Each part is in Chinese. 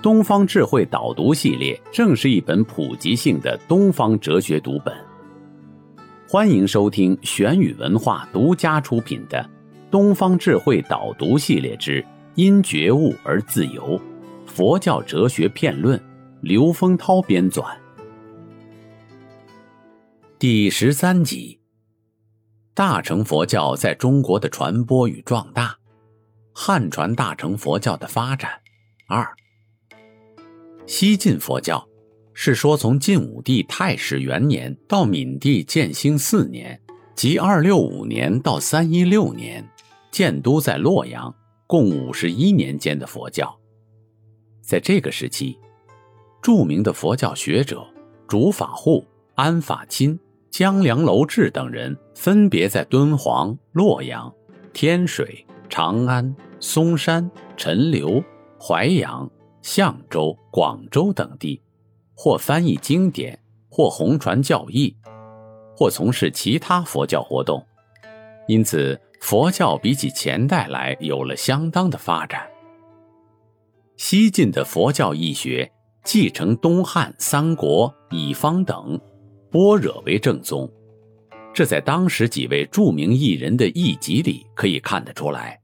东方智慧导读系列正是一本普及性的东方哲学读本。欢迎收听玄宇文化独家出品的《东方智慧导读系列之因觉悟而自由：佛教哲学片论》，刘丰涛编纂。第十三集：大乘佛教在中国的传播与壮大，汉传大乘佛教的发展。二。西晋佛教，是说从晋武帝太始元年到闵帝建兴四年，即二六五年到三一六年，建都在洛阳，共五十一年间的佛教。在这个时期，著名的佛教学者竺法护、安法钦、江良楼志等人，分别在敦煌、洛阳、天水、长安、嵩山、陈留、淮阳。象州、广州等地，或翻译经典，或弘传教义，或从事其他佛教活动，因此佛教比起前代来有了相当的发展。西晋的佛教义学继承东汉、三国、乙方等，般若为正宗，这在当时几位著名艺人的译集里可以看得出来，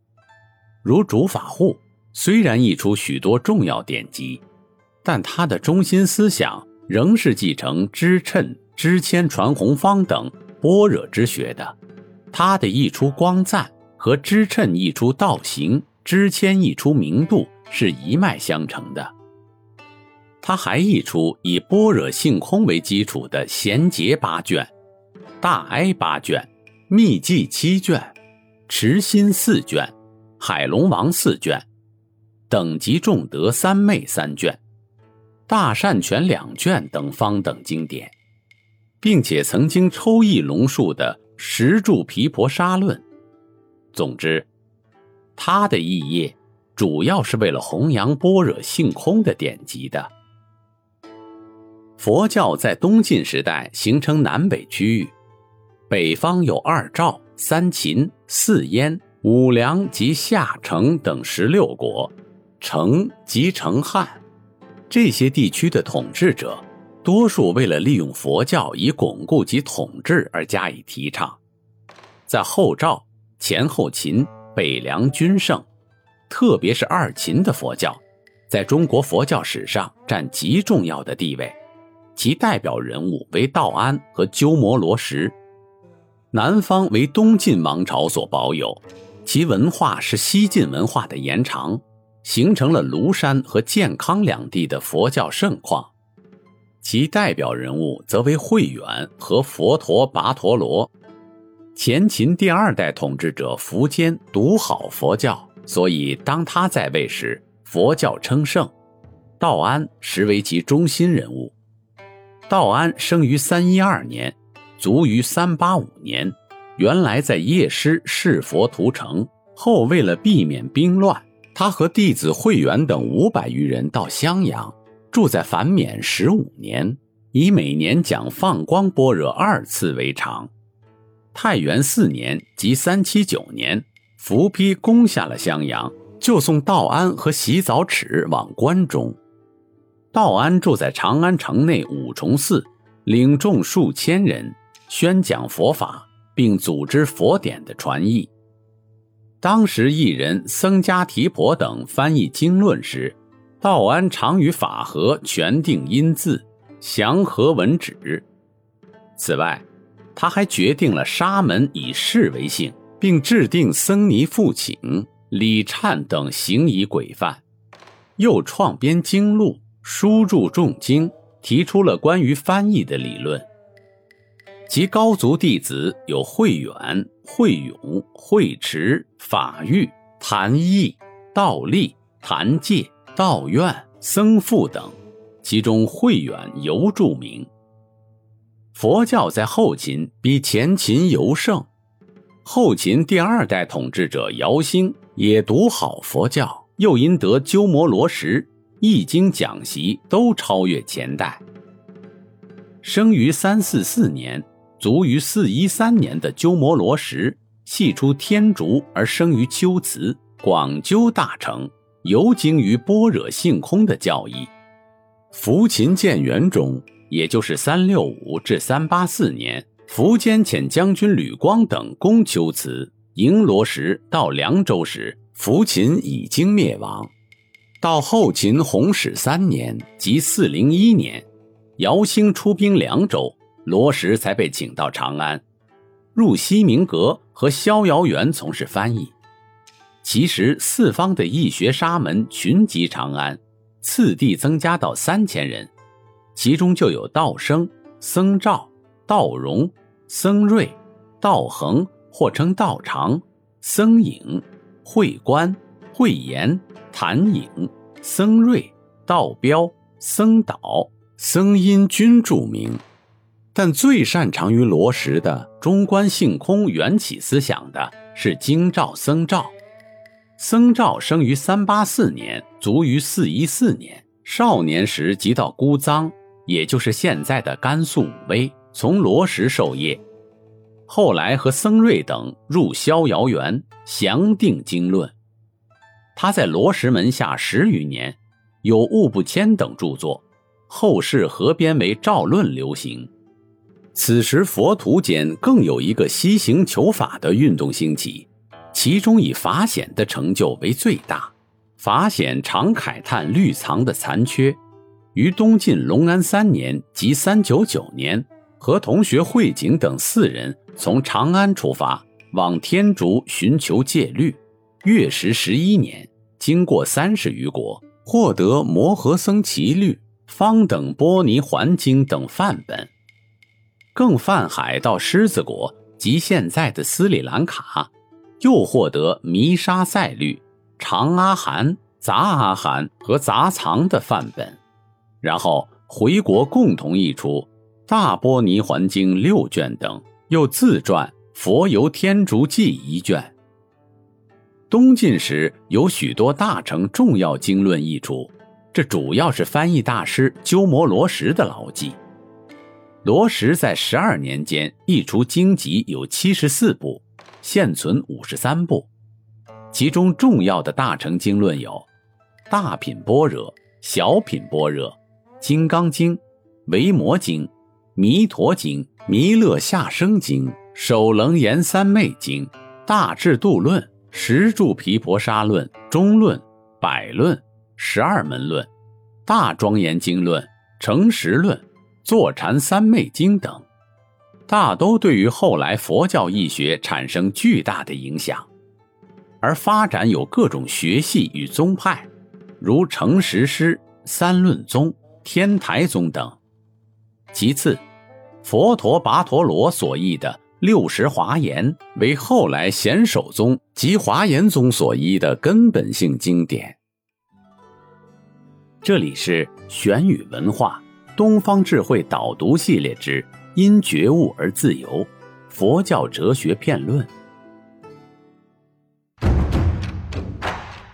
如竺法护。虽然译出许多重要典籍，但他的中心思想仍是继承支谶、支谦传弘方等般若之学的。他的译出光赞和支谶译出道行、支谦译出明度是一脉相承的。他还译出以般若性空为基础的贤劫八卷、大哀八卷、密记七卷、持心四卷、海龙王四卷。等级重德三昧三卷，大善全两卷等方等经典，并且曾经抽译龙树的《十住毗婆沙论》。总之，他的译业主要是为了弘扬般若性空的典籍的。佛教在东晋时代形成南北区域，北方有二赵、三秦、四燕、五梁及夏城等十六国。成即成汉，这些地区的统治者，多数为了利用佛教以巩固其统治而加以提倡。在后赵、前后秦、北凉均盛，特别是二秦的佛教，在中国佛教史上占极重要的地位。其代表人物为道安和鸠摩罗什。南方为东晋王朝所保有，其文化是西晋文化的延长。形成了庐山和健康两地的佛教盛况，其代表人物则为慧远和佛陀跋陀罗。前秦第二代统治者苻坚独好佛教，所以当他在位时，佛教称盛。道安实为其中心人物。道安生于三一二年，卒于三八五年。原来在夜师释佛屠城，后为了避免兵乱。他和弟子慧远等五百余人到襄阳，住在樊冕十五年，以每年讲放光般若二次为常。太元四年，即三七九年，伏丕攻下了襄阳，就送道安和洗澡尺往关中。道安住在长安城内五重寺，领众数千人，宣讲佛法，并组织佛典的传译。当时艺人僧伽提婆等翻译经论时，道安常与法和全定音字，祥和文旨。此外，他还决定了沙门以士为姓，并制定僧尼复请、礼忏等行仪规范。又创编经录，书著众经，提出了关于翻译的理论。其高族弟子有慧远、慧勇、慧持、法玉、谭毅、道立、谭介、道愿、僧富等，其中慧远尤著名。佛教在后秦比前秦尤盛，后秦第二代统治者姚兴也读好佛教，又因得鸠摩罗什、易经讲习都超越前代。生于三四四年，卒于四一三年的鸠摩罗什，系出天竺而生于龟兹，广鸠大成，游精于般若性空的教义。福秦建元中，也就是三六五至三八四年，苻坚遣将军吕光等攻龟兹，迎罗什到凉州时，福秦已经灭亡。到后秦弘始三年，即四零一年。姚兴出兵凉州，罗什才被请到长安，入西明阁和逍遥园从事翻译。其实四方的易学沙门群集长安，次第增加到三千人，其中就有道生、僧肇、道荣、僧瑞、道恒或称道长、僧颖、慧观、慧言、谭颖、僧瑞、道标、僧导。僧因均著名，但最擅长于罗什的中观性空缘起思想的是京兆僧肇。僧肇生于三八四年，卒于四一四年。少年时即到姑臧，也就是现在的甘肃武威，从罗什授业。后来和僧瑞等入逍遥园，详定经论。他在罗什门下十余年，有物不迁等著作。后世合编为赵论流行。此时佛徒间更有一个西行求法的运动兴起，其中以法显的成就为最大。法显常慨叹律藏的残缺，于东晋隆安三年即三九九年，和同学慧景等四人从长安出发，往天竺寻求戒律。月食十一年，经过三十余国，获得《摩诃僧奇律》。方等波尼环经等范本，更泛海到狮子国及现在的斯里兰卡，又获得弥沙赛律、长阿含、杂阿含和杂藏的范本，然后回国共同译出《大波尼环经》六卷等，又自传《佛游天竺记》一卷。东晋时有许多大成重要经论译出。这主要是翻译大师鸠摩罗什的劳绩。罗什在十二年间译出经籍有七十四部，现存五十三部，其中重要的大成经论有《大品般若》《小品般若》《金刚经》《维摩经》《弥陀经》《弥勒下生经》《首楞严三昧经》《大智度论》《十住毗婆沙论》《中论》《百论》。十二门论、大庄严经论、成实论、坐禅三昧经等，大都对于后来佛教义学产生巨大的影响，而发展有各种学系与宗派，如成实师、三论宗、天台宗等。其次，佛陀跋陀罗所译的《六十华严》为后来显首宗及华严宗所依的根本性经典。这里是玄宇文化东方智慧导读系列之《因觉悟而自由》，佛教哲学片论。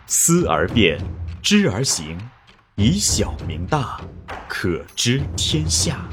思而变，知而行，以小明大，可知天下。